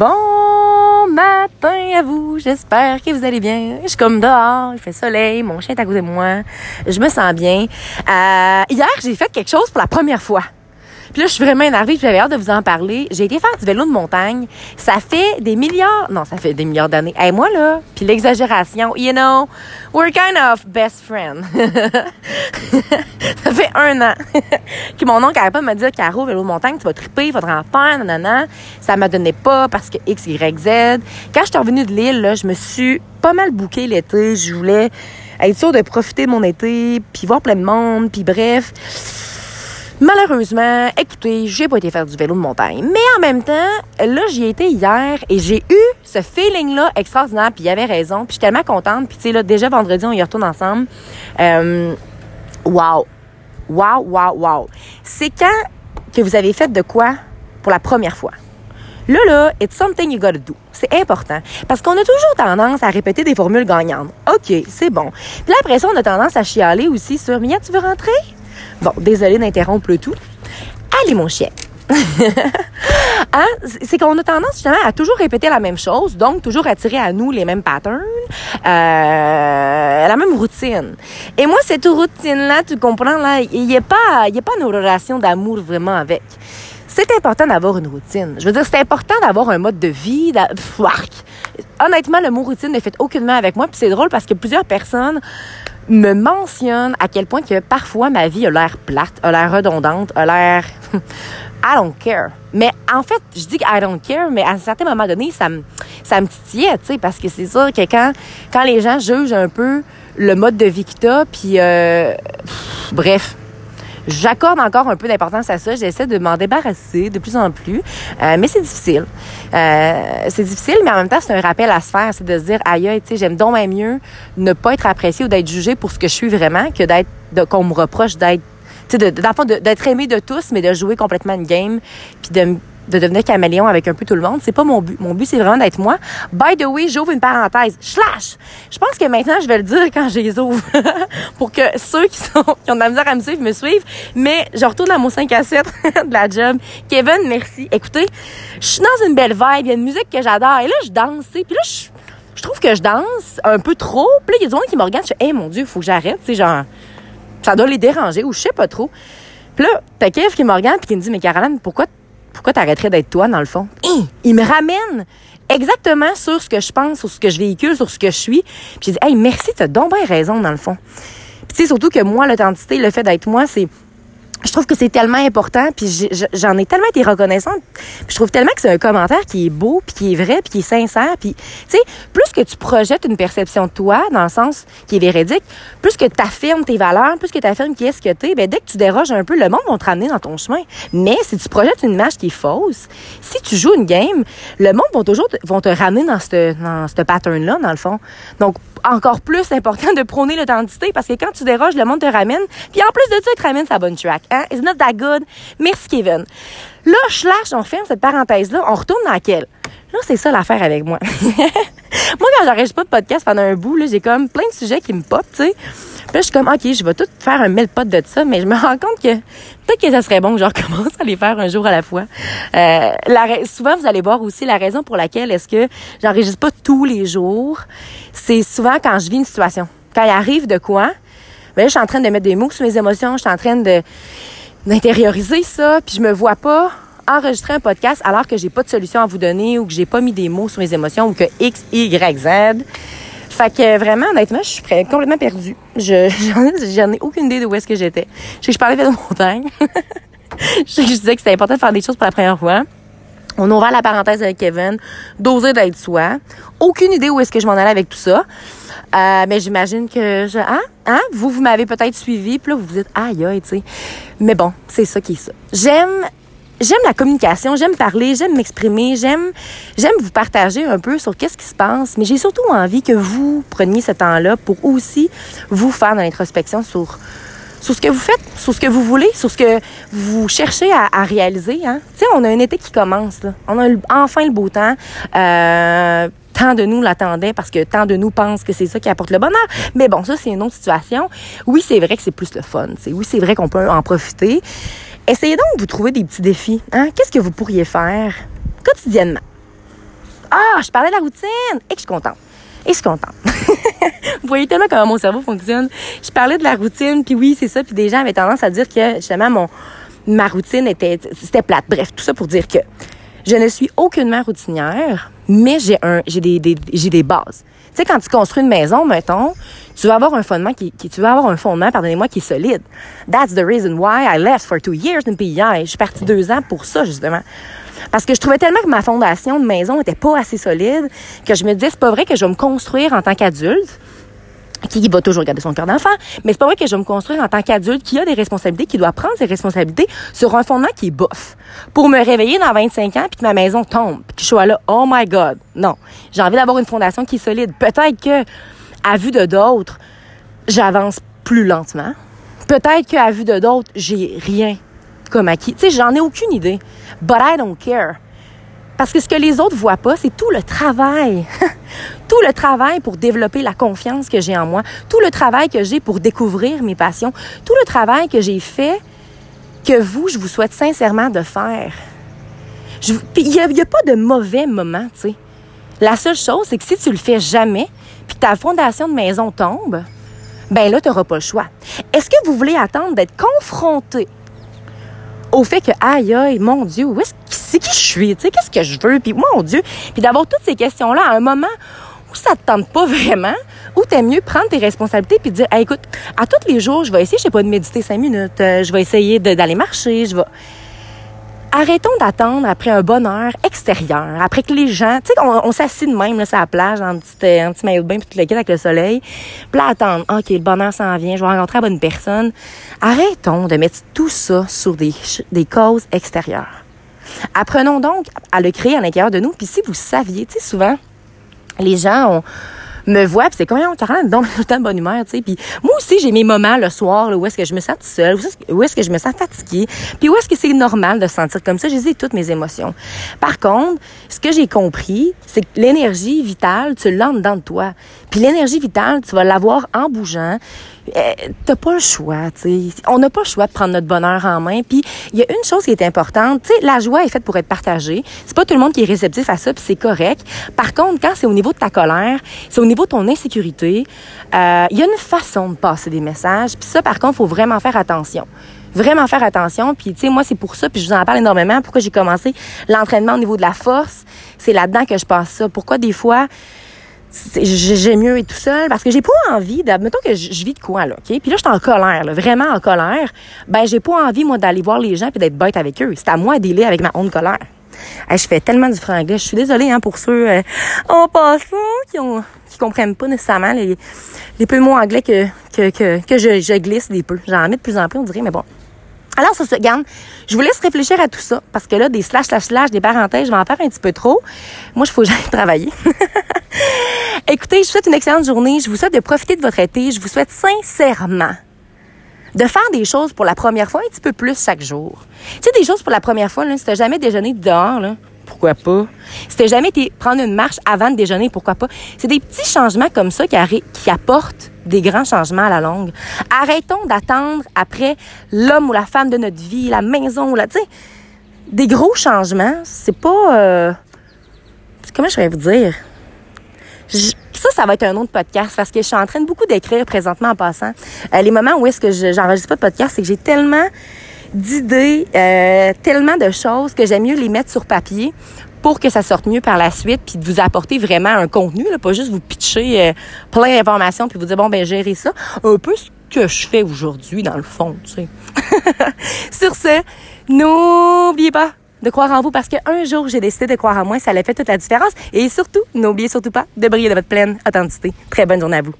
Bon matin à vous, j'espère que vous allez bien. Je suis comme dehors, il fait soleil, mon chien est à côté de moi, je me sens bien. Euh, hier, j'ai fait quelque chose pour la première fois. Puis là, je suis vraiment énervée, puis j'avais hâte de vous en parler. J'ai été faire du vélo de montagne. Ça fait des milliards, non, ça fait des milliards d'années. Et moi, là, puis l'exagération, you know, we're kind of best friends. ça fait un an que mon oncle n'arrête pas de me dire, Caro, vélo de montagne, tu vas triper, il faudra en faire, nanana. Ça m'a donné pas parce que X, Y, Z. Quand je suis revenue de l'île, là, je me suis pas mal bouqué l'été. Je voulais être sûre de profiter de mon été, puis voir plein de monde, puis bref. Malheureusement, écoutez, j'ai pas été faire du vélo de montagne. Mais en même temps, là, j'y étais hier et j'ai eu ce feeling-là extraordinaire. Puis il avait raison. Puis je suis tellement contente. Puis tu sais, là, déjà vendredi, on y retourne ensemble. Euh, wow. Wow, wow, wow. C'est quand que vous avez fait de quoi pour la première fois? Là, là, it's something you gotta do. C'est important. Parce qu'on a toujours tendance à répéter des formules gagnantes. OK, c'est bon. Puis là, après ça, on a tendance à chialer aussi sur Mia, tu veux rentrer? Bon, désolé d'interrompre le tout. Allez, mon chien. hein? C'est qu'on a tendance justement à toujours répéter la même chose, donc toujours attirer à nous les mêmes patterns, euh, la même routine. Et moi, cette routine-là, tu comprends, là, il n'y a pas, il a pas une relation d'amour vraiment avec. C'est important d'avoir une routine. Je veux dire, c'est important d'avoir un mode de vie. Honnêtement, le mot routine ne fait aucunement avec moi. Puis c'est drôle parce que plusieurs personnes me mentionne à quel point que parfois ma vie a l'air plate, a l'air redondante, a l'air I don't care. Mais en fait, je dis que I don't care, mais à un certain moment donné, ça me ça me titillait, tu sais, parce que c'est sûr que quand quand les gens jugent un peu le mode de vie que t'as, puis euh, bref, J'accorde encore un peu d'importance à ça. J'essaie de m'en débarrasser de plus en plus. Euh, mais c'est difficile. Euh, c'est difficile, mais en même temps, c'est un rappel à se faire. C'est de se dire, aïe, tu sais, j'aime donc mieux ne pas être apprécié ou d'être jugé pour ce que je suis vraiment que d'être, qu'on me reproche d'être d'être aimé de tous, mais de jouer complètement une game, puis de de devenir caméléon avec un peu tout le monde. C'est pas mon but. Mon but, c'est vraiment d'être moi. By the way, j'ouvre une parenthèse. Slash! Je pense que maintenant, je vais le dire quand je les ouvre. pour que ceux qui, sont, qui ont de la misère à me suivre me suivent. Mais je retourne à mon 5 à 7 de la job. Kevin, merci. Écoutez, je suis dans une belle vibe. Il y a une musique que j'adore. Et là, je danse. Puis là, je, je trouve que je danse un peu trop. Puis là, il y a du monde qui me regarde. Je fais, hey, mon Dieu, faut que j'arrête. C'est genre, ça doit les déranger ou je sais pas trop. Puis là, t'as Kev qui me regarde puis qui me dit, mais Caroline, pourquoi pourquoi t'arrêterais d'être toi, dans le fond? il me ramène exactement sur ce que je pense, sur ce que je véhicule, sur ce que je suis. Puis j'ai dit, hey, merci, t'as donc bien raison, dans le fond. Puis tu sais, surtout que moi, l'authenticité, le fait d'être moi, c'est je trouve que c'est tellement important, puis j'en ai tellement été reconnaissante. Puis je trouve tellement que c'est un commentaire qui est beau, puis qui est vrai, puis qui est sincère. Puis, tu sais, plus que tu projettes une perception de toi, dans le sens qui est véridique, plus que tu affirmes tes valeurs, plus que tu affirmes qui est-ce que tu es, ben, dès que tu déroges un peu, le monde va te ramener dans ton chemin. Mais si tu projettes une image qui est fausse, si tu joues une game, le monde va toujours te, vont te ramener dans ce dans ce pattern-là, dans le fond. Donc, encore plus important de prôner l'authenticité parce que quand tu déroges, le monde te ramène. Puis en plus de ça, il te ramène sa bonne track. Hein? It's not that good? Merci, Kevin. Là, slash, on ferme cette parenthèse-là. On retourne dans quelle? Là, c'est ça l'affaire avec moi. moi, quand j'enregistre pas de podcast pendant un bout, là, j'ai comme plein de sujets qui me pop, tu sais. Puis là, je suis comme, OK, je vais tout faire un mille pot de ça, mais je me rends compte que peut-être que ça serait bon que je recommence à les faire un jour à la fois. Euh, souvent, vous allez voir aussi la raison pour laquelle est-ce que j'enregistre pas tous les jours. C'est souvent quand je vis une situation. Quand il arrive de quoi, ben je suis en train de mettre des mots sur mes émotions, je suis en train de d'intérioriser ça, puis je me vois pas enregistrer un podcast alors que j'ai pas de solution à vous donner ou que j'ai pas mis des mots sur mes émotions ou que X, Y, Z. Fait que vraiment, honnêtement, je suis complètement perdue. Je, j'en ai aucune idée de où est-ce que j'étais. Je sais que je parlais de montagne. je je disais que c'était important de faire des choses pour la première fois. On ouvre la parenthèse avec Kevin, d'oser d'être soi. Aucune idée où est-ce que je m'en allais avec tout ça. Euh, mais j'imagine que je, hein, hein, vous, vous m'avez peut-être suivi, puis là, vous vous dites, aïe, aïe, tu sais. Mais bon, c'est ça qui est ça. J'aime j'aime la communication, j'aime parler, j'aime m'exprimer, j'aime j'aime vous partager un peu sur qu'est-ce qui se passe, mais j'ai surtout envie que vous preniez ce temps-là pour aussi vous faire dans l'introspection sur sur ce que vous faites, sur ce que vous voulez, sur ce que vous cherchez à, réaliser. Hein? Tu sais, on a un été qui commence. Là. On a enfin le beau temps. Euh, tant de nous l'attendaient parce que tant de nous pensent que c'est ça qui apporte le bonheur. Mais bon, ça, c'est une autre situation. Oui, c'est vrai que c'est plus le fun. Oui, c'est vrai qu'on peut en profiter. Essayez donc de vous trouver des petits défis. Hein? Qu'est-ce que vous pourriez faire quotidiennement? Ah, je parlais de la routine et que je suis contente. Et je suis contente. Vous voyez tellement comment mon cerveau fonctionne. Je parlais de la routine, puis oui, c'est ça. Puis des gens avaient tendance à dire que justement mon ma routine était c'était plate. Bref, tout ça pour dire que je ne suis aucunement routinière, mais j'ai un j'ai des, j'ai des bases. Tu sais quand tu construis une maison, mettons, tu vas avoir un fondement qui, qui tu vas avoir un fondement, pardonnez-moi, qui est solide. That's the reason why I left for two years in PEI. Je suis partie deux ans pour ça justement. Parce que je trouvais tellement que ma fondation de maison était pas assez solide que je me disais, c'est pas vrai que je vais me construire en tant qu'adulte qui va toujours garder son cœur d'enfant, mais c'est pas vrai que je vais me construire en tant qu'adulte qui a des responsabilités, qui doit prendre ses responsabilités sur un fondement qui est bof. Pour me réveiller dans 25 ans puis que ma maison tombe, puis que je sois là, oh my god. Non. J'ai envie d'avoir une fondation qui est solide. Peut-être que, à vue de d'autres, j'avance plus lentement. Peut-être qu'à vue de d'autres, j'ai rien comme acquis. Tu sais, j'en ai aucune idée. But I don't care. Parce que ce que les autres voient pas, c'est tout le travail. tout le travail pour développer la confiance que j'ai en moi. Tout le travail que j'ai pour découvrir mes passions. Tout le travail que j'ai fait que vous, je vous souhaite sincèrement de faire. Il n'y a, a, pas de mauvais moment, tu sais. La seule chose, c'est que si tu le fais jamais, puis ta fondation de maison tombe, ben là, tu n'auras pas le choix. Est-ce que vous voulez attendre d'être confronté au fait que, aïe, aïe, mon Dieu, où est-ce c'est qui je suis, tu sais, qu'est-ce que je veux, puis mon Dieu, puis d'avoir toutes ces questions-là à un moment où ça te tente pas vraiment, où t'aimes mieux prendre tes responsabilités puis dire, écoute, à tous les jours, je vais essayer, je sais pas, de méditer cinq minutes, euh, je vais essayer d'aller marcher, je vais arrêtons d'attendre après un bonheur extérieur, après que les gens, tu sais, on, on de même là, sur la plage en petit, euh, petit maillot de bain puis tout le kit avec le soleil, puis là attendre, ok, le bonheur s'en vient, je vais rencontrer la bonne personne. Arrêtons de mettre tout ça sur des, des causes extérieures. Apprenons donc à le créer à l'intérieur de nous. Puis si vous saviez, tu sais, souvent, les gens ont me voient, puis c'est quand même carrément donc tout le temps bonne humeur, tu sais. Puis moi aussi, j'ai mes moments le soir où est-ce que je me sens toute seule, où est-ce que je me sens fatiguée, puis où est-ce que c'est normal de se sentir comme ça. J'ai toutes mes émotions. Par contre, ce que j'ai compris, c'est que l'énergie vitale, tu l'as dedans de toi. Puis l'énergie vitale, tu vas l'avoir en bougeant. Euh, t'as pas le choix, tu sais. On n'a pas le choix de prendre notre bonheur en main. Puis il y a une chose qui est importante, tu sais, la joie est faite pour être partagée. C'est pas tout le monde qui est réceptif à ça, puis c'est correct. Par contre, quand c'est au niveau de ta colère, c'est au niveau de ton insécurité, euh, il y a une façon de passer des messages. Puis ça, par contre, faut vraiment faire attention vraiment faire attention. Puis, tu sais, moi, c'est pour ça, puis je vous en parle énormément, pourquoi j'ai commencé l'entraînement au niveau de la force. C'est là-dedans que je passe ça. Pourquoi des fois, j'ai mieux être tout seul parce que j'ai pas envie de mettons que je, vis de quoi là OK? Puis là je suis en colère là, vraiment en colère ben j'ai pas envie moi d'aller voir les gens puis d'être bête avec eux c'est à moi d'aider avec ma honte colère je fais tellement du franglais je suis désolée hein pour ceux euh, en passant qui ont qui comprennent pas nécessairement les, les peu mots anglais que que que, que je, glisse des peu j'en mets de plus en plus on dirait mais bon alors, ça se gagne. Je vous laisse réfléchir à tout ça, parce que là, des slash, slash, slash, des parenthèses, je vais en faire un petit peu trop. Moi, il faut que j'aille travailler. Écoutez, je vous souhaite une excellente journée. Je vous souhaite de profiter de votre été. Je vous souhaite sincèrement de faire des choses pour la première fois un petit peu plus chaque jour. Tu sais, des choses pour la première fois, là, si t'as jamais déjeuné dehors, là, pourquoi pas? Si t'as jamais été prendre une marche avant de déjeuner, pourquoi pas? C'est des petits changements comme ça qui, apportent des grands changements à la longue. Arrêtons d'attendre après l'homme ou la femme de notre vie, la maison ou la, tu sais, des gros changements, c'est pas, euh, comment je vais vous dire? Ça, ça va être un autre podcast parce que je suis en train de beaucoup d'écrire présentement en passant. Euh, les moments où est-ce que j'enregistre pas de podcast, c'est que j'ai tellement d'idées, euh, tellement de choses que j'aime mieux les mettre sur papier pour que ça sorte mieux par la suite, puis de vous apporter vraiment un contenu, là, pas juste vous pitcher euh, plein d'informations, puis vous dire, bon, ben gérer ça. Un peu ce que je fais aujourd'hui, dans le fond, tu sais. Sur ce, n'oubliez pas de croire en vous parce qu'un jour, j'ai décidé de croire en moi, ça a fait toute la différence. Et surtout, n'oubliez surtout pas de briller de votre pleine authenticité. Très bonne journée à vous.